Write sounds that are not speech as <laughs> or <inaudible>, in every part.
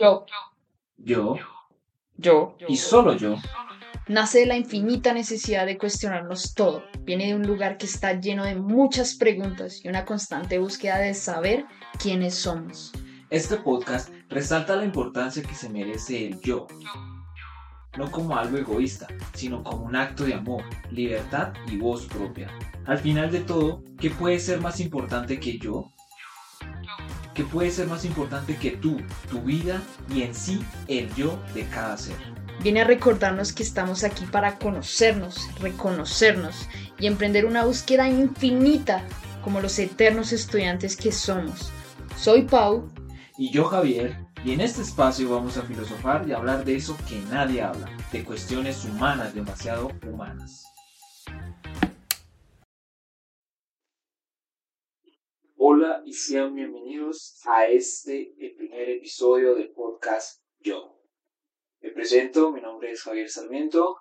Yo. Yo. Yo. Y solo yo. Nace de la infinita necesidad de cuestionarnos todo. Viene de un lugar que está lleno de muchas preguntas y una constante búsqueda de saber quiénes somos. Este podcast resalta la importancia que se merece el yo. No como algo egoísta, sino como un acto de amor, libertad y voz propia. Al final de todo, ¿qué puede ser más importante que yo? ¿Qué puede ser más importante que tú, tu vida y en sí el yo de cada ser? Viene a recordarnos que estamos aquí para conocernos, reconocernos y emprender una búsqueda infinita como los eternos estudiantes que somos. Soy Pau. Y yo Javier, y en este espacio vamos a filosofar y hablar de eso que nadie habla, de cuestiones humanas demasiado humanas. Y sean bienvenidos a este, primer episodio del podcast Yo. Me presento, mi nombre es Javier Sarmiento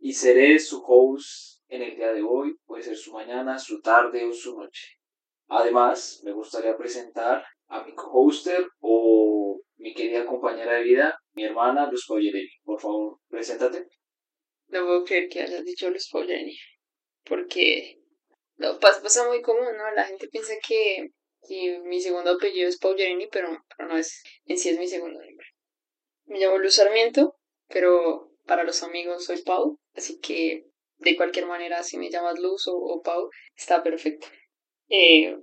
y seré su host en el día de hoy, puede ser su mañana, su tarde o su noche. Además, me gustaría presentar a mi co-hoster o mi querida compañera de vida, mi hermana Luz Paullerini. Por favor, preséntate. No puedo creer que hayas dicho Luz Paullerini, porque no, pasa, muy común, ¿no? La gente piensa que, mi segundo apellido es Paullerini, pero, pero no es, en sí es mi segundo nombre. Me llamo Luz Sarmiento, pero para los amigos soy Pau, así que de cualquier manera, si me llamas Luz o, Pau, está perfecto. Eh,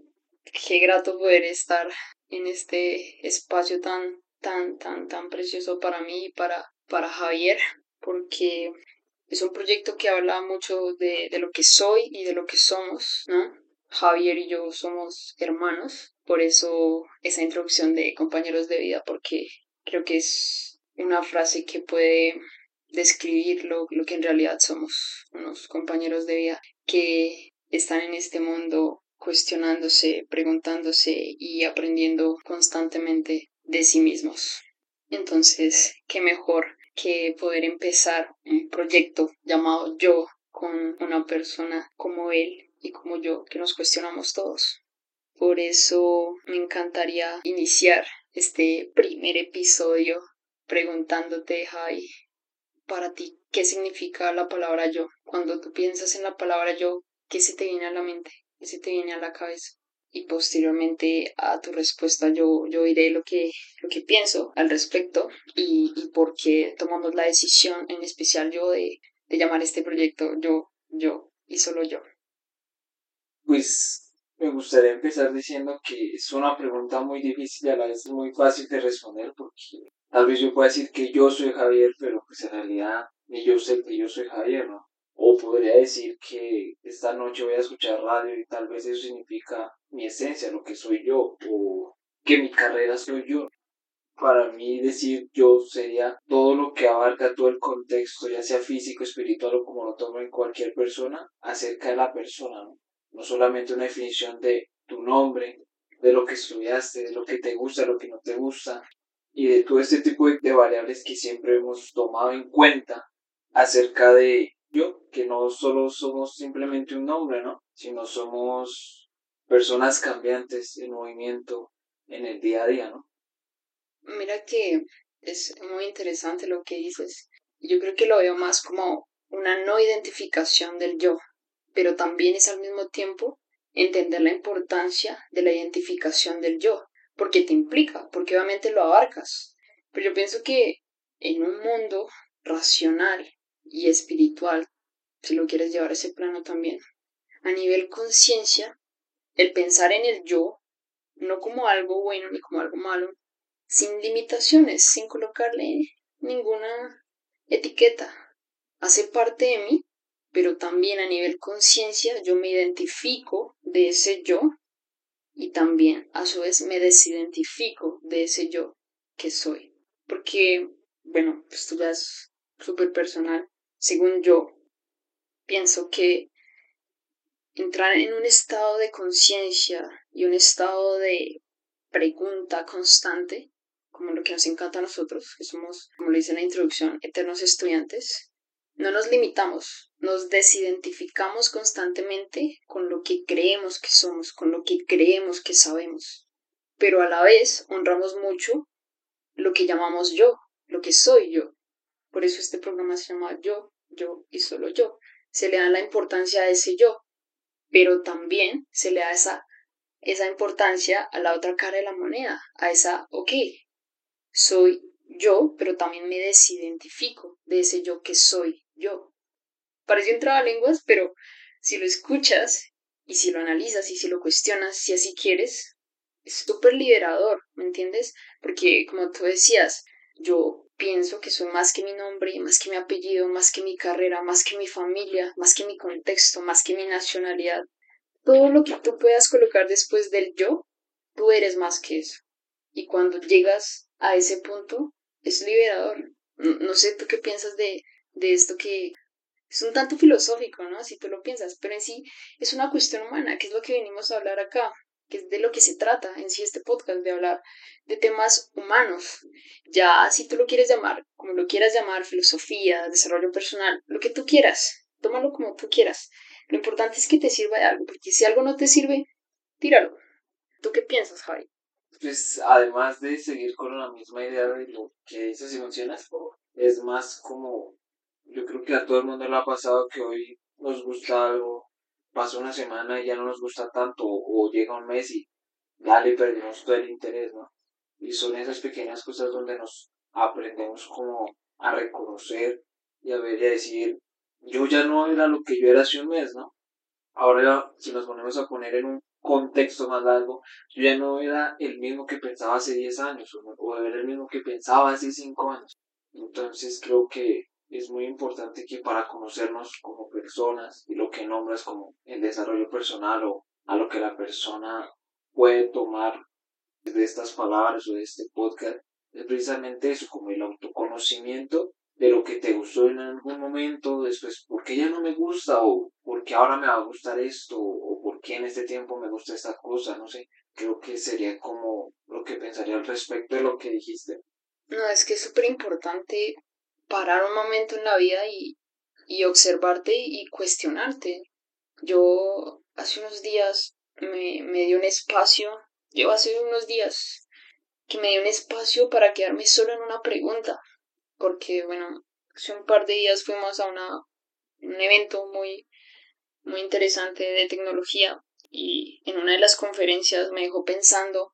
qué grato poder estar en este espacio tan, tan, tan, tan precioso para mí y para, para Javier, porque es un proyecto que habla mucho de, de lo que soy y de lo que somos, ¿no? Javier y yo somos hermanos, por eso esa introducción de compañeros de vida, porque creo que es una frase que puede describir lo, lo que en realidad somos, unos compañeros de vida que están en este mundo cuestionándose, preguntándose y aprendiendo constantemente de sí mismos. Entonces, qué mejor que poder empezar un proyecto llamado Yo con una persona como él y como yo que nos cuestionamos todos. Por eso me encantaría iniciar este primer episodio preguntándote, Jai, para ti, ¿qué significa la palabra yo? Cuando tú piensas en la palabra yo, ¿qué se te viene a la mente? ¿Qué se te viene a la cabeza? Y posteriormente a tu respuesta yo, yo diré lo que, lo que pienso al respecto y, y por qué tomamos la decisión, en especial yo, de, de llamar este proyecto yo, yo y solo yo. Pues me gustaría empezar diciendo que es una pregunta muy difícil y a la vez muy fácil de responder porque tal vez yo pueda decir que yo soy Javier, pero pues en realidad ni yo sé que yo soy Javier, ¿no? O podría decir que esta noche voy a escuchar radio y tal vez eso significa mi esencia, lo que soy yo, o que mi carrera soy yo. Para mí decir yo sería todo lo que abarca todo el contexto, ya sea físico, espiritual o como lo tome en cualquier persona, acerca de la persona, ¿no? No solamente una definición de tu nombre, de lo que estudiaste, de lo que te gusta, lo que no te gusta, y de todo este tipo de variables que siempre hemos tomado en cuenta acerca de yo, que no solo somos simplemente un nombre, ¿no? Sino somos personas cambiantes en movimiento en el día a día, ¿no? Mira que es muy interesante lo que dices. Yo creo que lo veo más como una no identificación del yo, pero también es al mismo tiempo entender la importancia de la identificación del yo, porque te implica, porque obviamente lo abarcas. Pero yo pienso que en un mundo racional y espiritual, si lo quieres llevar a ese plano también. A nivel conciencia, el pensar en el yo, no como algo bueno ni como algo malo, sin limitaciones, sin colocarle ninguna etiqueta. Hace parte de mí, pero también a nivel conciencia yo me identifico de ese yo y también a su vez me desidentifico de ese yo que soy. Porque, bueno, esto ya es súper personal, según yo, pienso que entrar en un estado de conciencia y un estado de pregunta constante, como lo que nos encanta a nosotros, que somos, como le dice en la introducción, eternos estudiantes, no nos limitamos, nos desidentificamos constantemente con lo que creemos que somos, con lo que creemos que sabemos, pero a la vez honramos mucho lo que llamamos yo, lo que soy yo. Por eso este programa se llama Yo, Yo y solo yo. Se le da la importancia a ese yo, pero también se le da esa, esa importancia a la otra cara de la moneda, a esa, ok, soy yo, pero también me desidentifico de ese yo que soy yo. Parece un trabalenguas, pero si lo escuchas y si lo analizas y si lo cuestionas, si así quieres, es súper liberador, ¿me entiendes? Porque como tú decías, yo pienso que soy más que mi nombre, más que mi apellido, más que mi carrera, más que mi familia, más que mi contexto, más que mi nacionalidad. Todo lo que tú puedas colocar después del yo, tú eres más que eso. Y cuando llegas a ese punto, es liberador. No, sé tú qué piensas de, de esto que es un tanto filosófico, ¿no? Si tú lo piensas, pero en sí es una cuestión humana, que es lo que venimos a hablar acá, que es de lo que se trata en sí este podcast, de hablar de temas humanos. Ya si tú lo quieres llamar, como lo quieras llamar, filosofía, desarrollo personal, lo que tú quieras, tómalo como tú quieras. Lo importante es que te sirva de algo, porque si algo no te sirve, tíralo. ¿Tú qué piensas, Javi? Pues además de seguir con la misma idea de lo que dices y mencionas, es más como, yo creo que a todo el mundo le ha pasado que hoy nos gusta algo, pasa una semana y ya no nos gusta tanto, o llega un mes y ya le perdimos todo el interés, ¿no? Y son esas pequeñas cosas donde nos aprendemos como a reconocer y a ver y a decir, yo ya no era lo que yo era hace un mes, ¿no? Ahora si nos ponemos a poner en un contexto más largo, yo ya no era el mismo que pensaba hace 10 años o, era el mismo que pensaba hace 5 años. Entonces creo que es muy importante que para conocernos como personas y lo que nombras como el desarrollo personal o a lo que la persona puede tomar de estas palabras o de este podcast, es precisamente eso, como el autoconocimiento de lo que te gustó en algún momento, después, ¿por qué ya no me gusta? O ¿por qué ahora me va a gustar esto? O ¿por qué en este tiempo me gusta esta cosa? No sé, creo que sería como lo que pensaría al respecto de lo que dijiste. No, es que es súper importante parar un momento en la vida y, y observarte y cuestionarte. Yo hace unos días me, me dio un espacio, yo hace unos días que me dio un espacio para quedarme solo en una pregunta porque bueno, hace un par de días fuimos a una, un evento muy, muy interesante de tecnología y en una de las conferencias me dejó pensando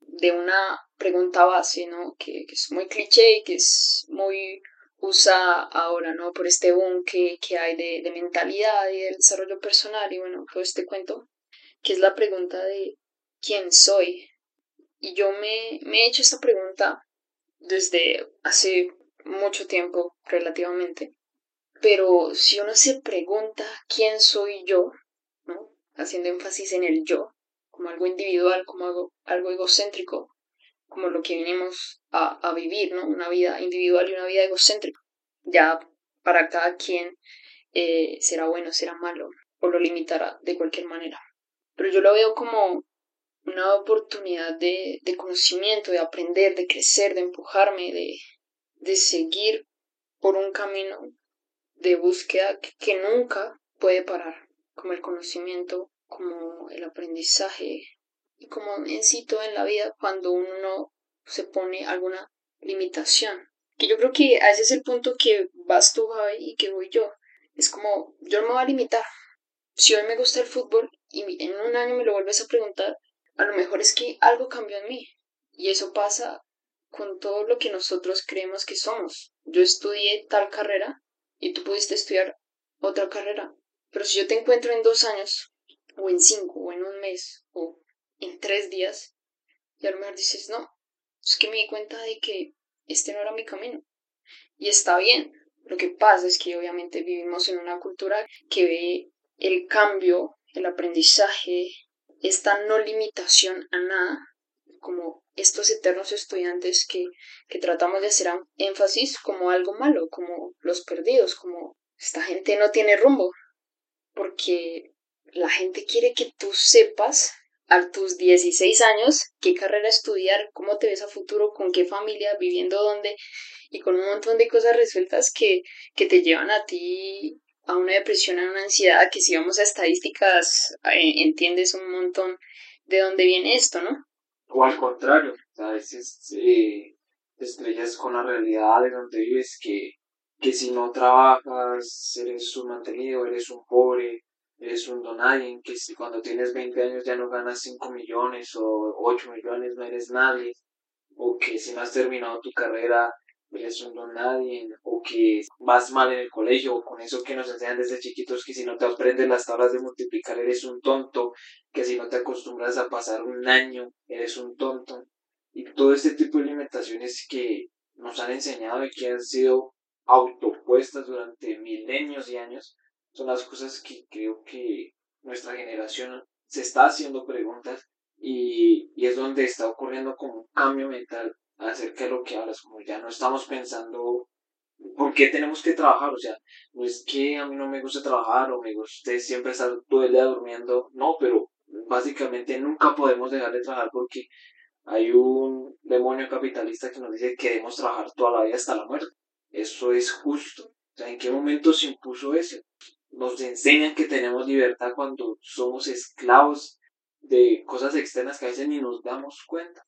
de una pregunta base, ¿no? Que, es muy cliché y que es muy usa ahora, ¿no? Por este boom que, que hay de, de, mentalidad y del desarrollo personal y bueno, todo este cuento, que es la pregunta de ¿quién soy? Y yo me, me he hecho esta pregunta desde hace mucho tiempo relativamente. Pero si uno se pregunta quién soy yo, ¿no? haciendo énfasis en el yo, como algo individual, como algo, algo egocéntrico, como lo que venimos a, a, vivir, ¿no? Una vida individual y una vida egocéntrica. Ya para cada quien eh, será bueno, será malo, o lo limitará de cualquier manera. Pero yo lo veo como una oportunidad de, de conocimiento, de aprender, de crecer, de empujarme, de, de seguir por un camino de búsqueda que, nunca puede parar, como el conocimiento, como el aprendizaje y como en sí todo en la vida cuando uno no se pone alguna limitación. Que yo creo que a ese es el punto que vas tú, Javi, y que voy yo. Es como, yo no me voy a limitar. Si hoy me gusta el fútbol y en un año me lo vuelves a preguntar, a lo mejor es que algo cambió en mí. Y eso pasa con todo lo que nosotros creemos que somos. Yo estudié tal carrera y tú pudiste estudiar otra carrera. Pero si yo te encuentro en dos años, o en cinco, o en un mes, o en tres días, y a lo mejor dices, no, es que me di cuenta de que este no era mi camino. Y está bien. Lo que pasa es que obviamente vivimos en una cultura que ve el cambio, el aprendizaje, esta no limitación a nada como estos eternos estudiantes que, que tratamos de hacer énfasis como algo malo, como los perdidos, como esta gente no tiene rumbo, porque la gente quiere que tú sepas a tus 16 años qué carrera estudiar, cómo te ves a futuro, con qué familia, viviendo dónde y con un montón de cosas resueltas que, que te llevan a ti a una depresión, a una ansiedad, que si vamos a estadísticas eh, entiendes un montón de dónde viene esto, ¿no? O al contrario, a veces eh, te estrellas con la realidad de donde vives, que, que si no trabajas eres un mantenido, eres un pobre, eres un donadie, que si cuando tienes 20 años ya no ganas 5 millones o 8 millones no eres nadie, o que si no has terminado tu carrera eres un don nadie, o que vas mal en el colegio, o con eso que nos enseñan desde chiquitos, que si no te aprendes las tablas de multiplicar eres un tonto, que si no te acostumbras a pasar un año eres un tonto, y todo este tipo de limitaciones que nos han enseñado y que han sido autopuestas durante milenios y años, son las cosas que creo que nuestra generación se está haciendo preguntas y, y es donde está ocurriendo como un cambio mental acerca de lo que hablas, como ya no estamos pensando por qué tenemos que trabajar, o sea, no es que a mí no me guste trabajar o me guste siempre estar todo el día durmiendo, no, pero básicamente nunca podemos dejar de trabajar porque hay un demonio capitalista que nos dice que debemos trabajar toda la vida hasta la muerte. Eso es justo. O sea, ¿en qué momento se impuso eso? Nos enseñan que tenemos libertad cuando somos esclavos de cosas externas que a veces ni nos damos cuenta.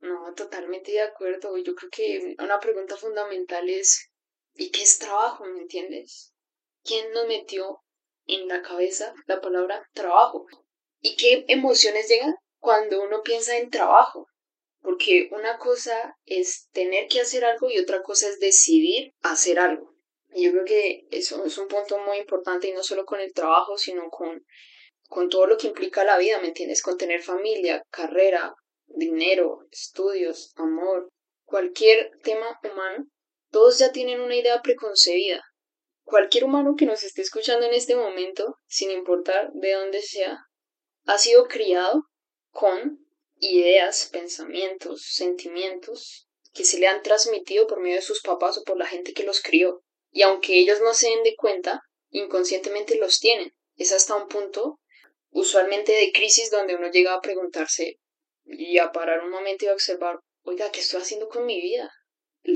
No, totalmente de acuerdo. Yo creo que una pregunta fundamental es, ¿y qué es trabajo? ¿Me entiendes? ¿Quién nos metió en la cabeza la palabra trabajo? ¿Y qué emociones llegan cuando uno piensa en trabajo? Porque una cosa es tener que hacer algo y otra cosa es decidir hacer algo. Yo creo que eso es un punto muy importante y no solo con el trabajo, sino con, con todo lo que implica la vida, ¿me entiendes? Con tener familia, carrera, dinero, estudios, amor, cualquier tema humano, todos ya tienen una idea preconcebida. Cualquier humano que nos esté escuchando en este momento, sin importar de dónde sea, ha sido criado con ideas, pensamientos, sentimientos que se le han transmitido por medio de sus papás o por la gente que los crió. Y aunque ellos no se den de cuenta, inconscientemente los tienen. Es hasta un punto, usualmente de crisis, donde uno llega a preguntarse y a parar un momento y a observar, oiga, ¿qué estoy haciendo con mi vida?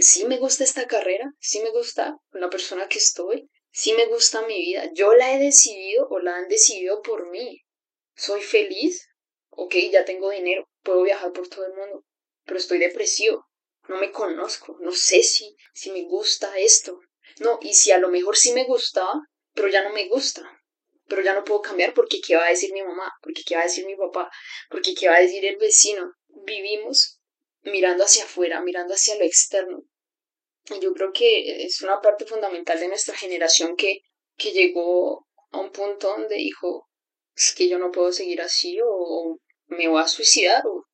¿Sí me gusta esta carrera? ¿Sí me gusta la persona que estoy? ¿Sí me gusta mi vida? ¿Yo la he decidido o la han decidido por mí? ¿Soy feliz? Ok, ya tengo dinero, puedo viajar por todo el mundo, pero estoy depresivo, no me conozco, no sé si, si me gusta esto. No, y si a lo mejor sí me gustaba, pero ya no me gusta pero ya no puedo cambiar porque qué va a decir mi mamá, porque qué va a decir mi papá, porque qué va a decir el vecino. Vivimos mirando hacia afuera, mirando hacia lo externo. Y yo creo que es una parte fundamental de nuestra generación que, que llegó a un punto donde dijo, es que yo no puedo seguir así o, me voy a suicidar o,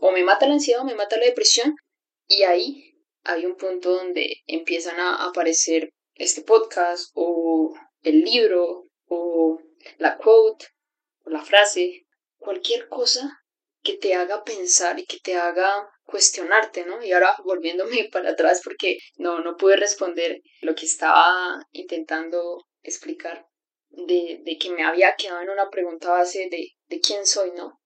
o me mata la ansiedad o me mata la depresión. Y ahí hay un punto donde empiezan a aparecer este podcast o el libro o la quote o la frase, cualquier cosa que te haga pensar y que te haga cuestionarte, ¿no? Y ahora volviéndome <laughs> para atrás porque no, no pude responder lo que estaba intentando explicar de, de que me había quedado en una pregunta base de, de quién soy, ¿no?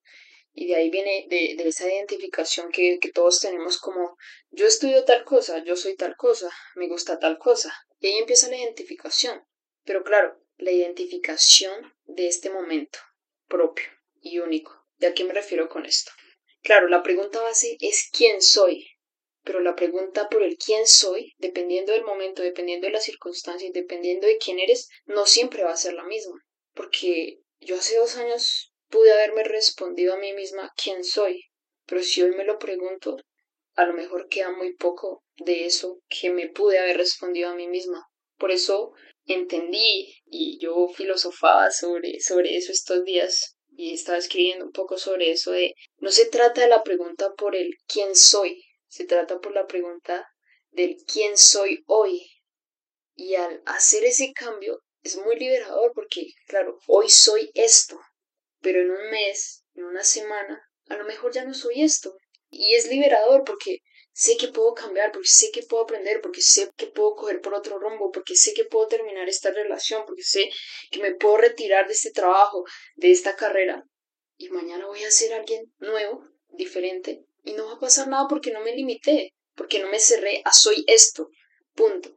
Y de ahí viene de, de esa identificación que, que todos tenemos como yo estudio tal cosa, yo soy tal cosa, me gusta tal cosa. Y ahí empieza la identificación. Pero claro, la identificación de este momento propio y único. ¿De a qué me refiero con esto? Claro, la pregunta base es quién soy, pero la pregunta por el quién soy, dependiendo del momento, dependiendo de las circunstancias, dependiendo de quién eres, no siempre va a ser la misma. Porque yo hace dos años pude haberme respondido a mí misma quién soy, pero si hoy me lo pregunto, a lo mejor queda muy poco de eso que me pude haber respondido a mí misma. Por eso entendí y yo filosofaba sobre, sobre eso estos días y estaba escribiendo un poco sobre eso de no se trata de la pregunta por el quién soy, se trata por la pregunta del quién soy hoy. Y al hacer ese cambio es muy liberador porque, claro, hoy soy esto, pero en un mes, en una semana, a lo mejor ya no soy esto. Y es liberador porque sé que puedo cambiar, porque sé que puedo aprender, porque sé que puedo coger por otro rumbo, porque sé que puedo terminar esta relación, porque sé que me puedo retirar de este trabajo, de esta carrera, y mañana voy a ser alguien nuevo, diferente, y no va a pasar nada porque no me limité, porque no me cerré a soy esto, punto.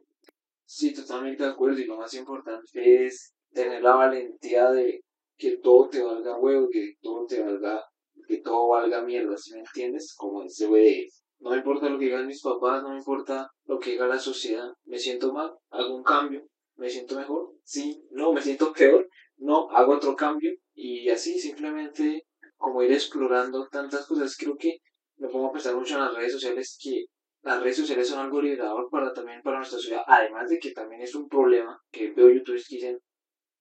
Sí, totalmente de acuerdo, y lo más importante es tener la valentía de que todo te valga huevo, que todo te valga, que todo valga mierda, ¿sí me entiendes? Como ese de No me importa lo que digan mis papás, no me importa lo que diga la sociedad. Me siento mal, hago un cambio. Me siento mejor, sí, no, me siento peor, no, hago otro cambio. Y así simplemente como ir explorando tantas cosas. Creo que me pongo a pensar mucho en las redes sociales que las redes sociales son algo liberador para también para nuestra sociedad, además de que también es un problema que veo youtubers que dicen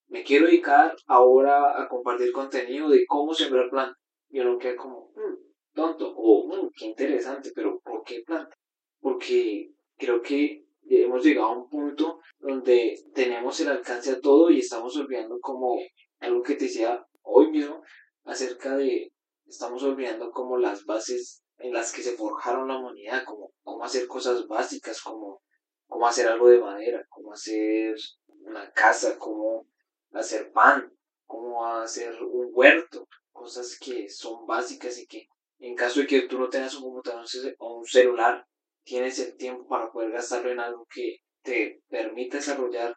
me quiero dedicar ahora a compartir contenido de cómo sembrar planta. Y uno queda como, mm, tonto, o mm, qué interesante, pero ¿por qué planta? Porque creo que hemos llegado a un punto donde tenemos el alcance a todo y estamos olvidando como algo que te decía hoy mismo acerca de, estamos olvidando como las bases en las que se forjaron la humanidad, como cómo hacer cosas básicas, como cómo hacer algo de madera, cómo hacer una casa, cómo hacer pan, cómo hacer un huerto, cosas que son básicas y que en caso de que tú no tengas un computador o un celular, tienes el tiempo para poder gastarlo en algo que te permita desarrollar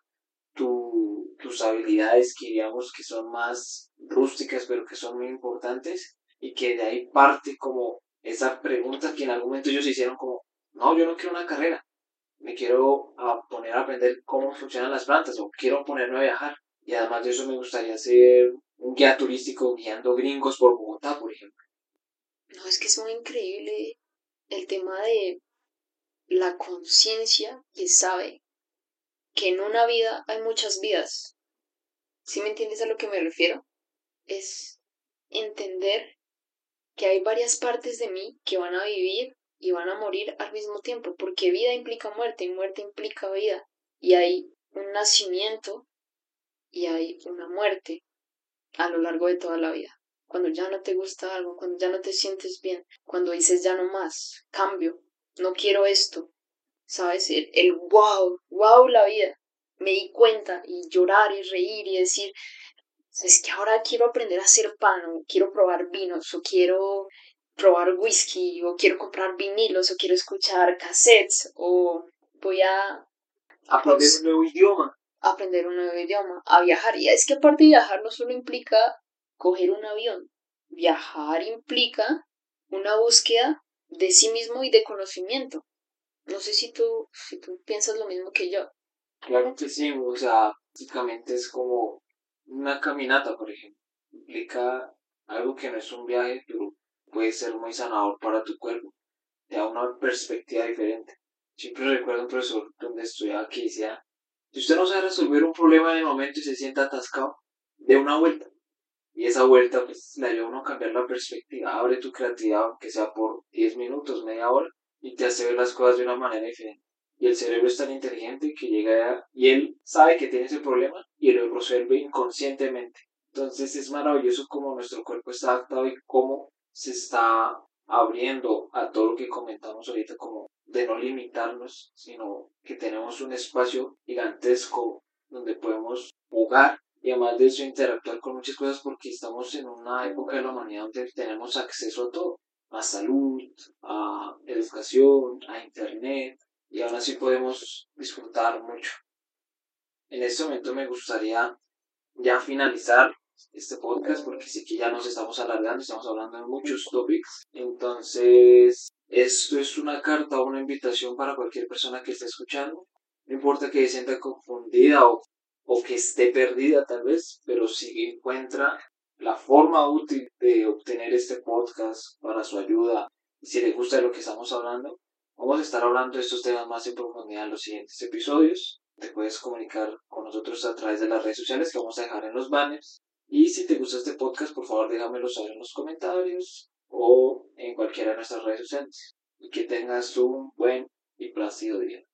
tus habilidades que digamos que son más rústicas pero que son muy importantes y que de ahí parte como esa pregunta que en algún momento ellos hicieron como, no, yo no quiero una carrera, me quiero poner a aprender cómo funcionan las plantas o quiero ponerme a viajar. Y además de eso me gustaría ser un guía turístico guiando gringos por Bogotá, por ejemplo. No, es que es muy increíble el tema de la conciencia que sabe que en una vida hay muchas vidas. ¿Sí me entiendes a lo que me refiero? Es entender que hay varias partes de mí que van a vivir y van a morir al mismo tiempo, porque vida implica muerte y muerte implica vida. Y hay un nacimiento y hay una muerte a lo largo de toda la vida. Cuando ya no te gusta algo, cuando ya no te sientes bien, cuando dices ya no más, cambio, no quiero esto, ¿sabes? El, el wow, wow la vida. Me di cuenta y llorar y reír y decir, es que ahora quiero aprender a hacer pan, o quiero probar vinos, o quiero probar whisky, o quiero comprar vinilos, o quiero escuchar cassettes, o voy a... Aprender un nuevo idioma. Aprender un nuevo idioma, a viajar. Y es que aparte de viajar no solo implica coger un avión, viajar implica una búsqueda de sí mismo y de conocimiento. No sé si tú, si tú piensas lo mismo que yo. Claro que sí, o sea, básicamente es como una caminata, por ejemplo, implica algo que no es un viaje, pero puede ser muy sanador para tu cuerpo. Te da una perspectiva diferente. Siempre recuerdo un profesor donde estudiaba que decía, si usted no sabe resolver un problema en el momento y se sienta atascado, dé una vuelta. Y esa vuelta pues la ayuda a uno a cambiar la perspectiva, abre tu creatividad, aunque sea por 10 minutos, media hora, y te hace ver las cosas de una manera diferente y el cerebro es tan inteligente que llega y él sabe que tiene ese problema y lo resuelve inconscientemente. Entonces es maravilloso cómo nuestro cuerpo está adaptado y cómo se está abriendo a todo lo que comentamos ahorita como de no limitarnos, sino que tenemos un espacio gigantesco donde podemos jugar y además de eso interactuar con muchas cosas porque estamos en una época de la humanidad donde tenemos acceso a todo, a salud, a educación, a internet, y aún así podemos disfrutar mucho. En este momento me gustaría ya finalizar este podcast porque sé que ya nos estamos alargando, estamos hablando de muchos topics. Entonces, esto es una carta o una invitación para cualquier persona que esté escuchando. No importa que se sienta confundida o, o que esté perdida tal vez, pero si encuentra la forma útil de obtener este podcast para su ayuda y si le gusta de lo que estamos hablando, Vamos a estar hablando de estos temas más en profundidad en los siguientes episodios. Te puedes comunicar con nosotros a través de las redes sociales que vamos a dejar en los banners. Y si te gusta este podcast, por favor déjamelo saber en los comentarios o en cualquiera de nuestras redes sociales. Y que tengas un buen y plácido día.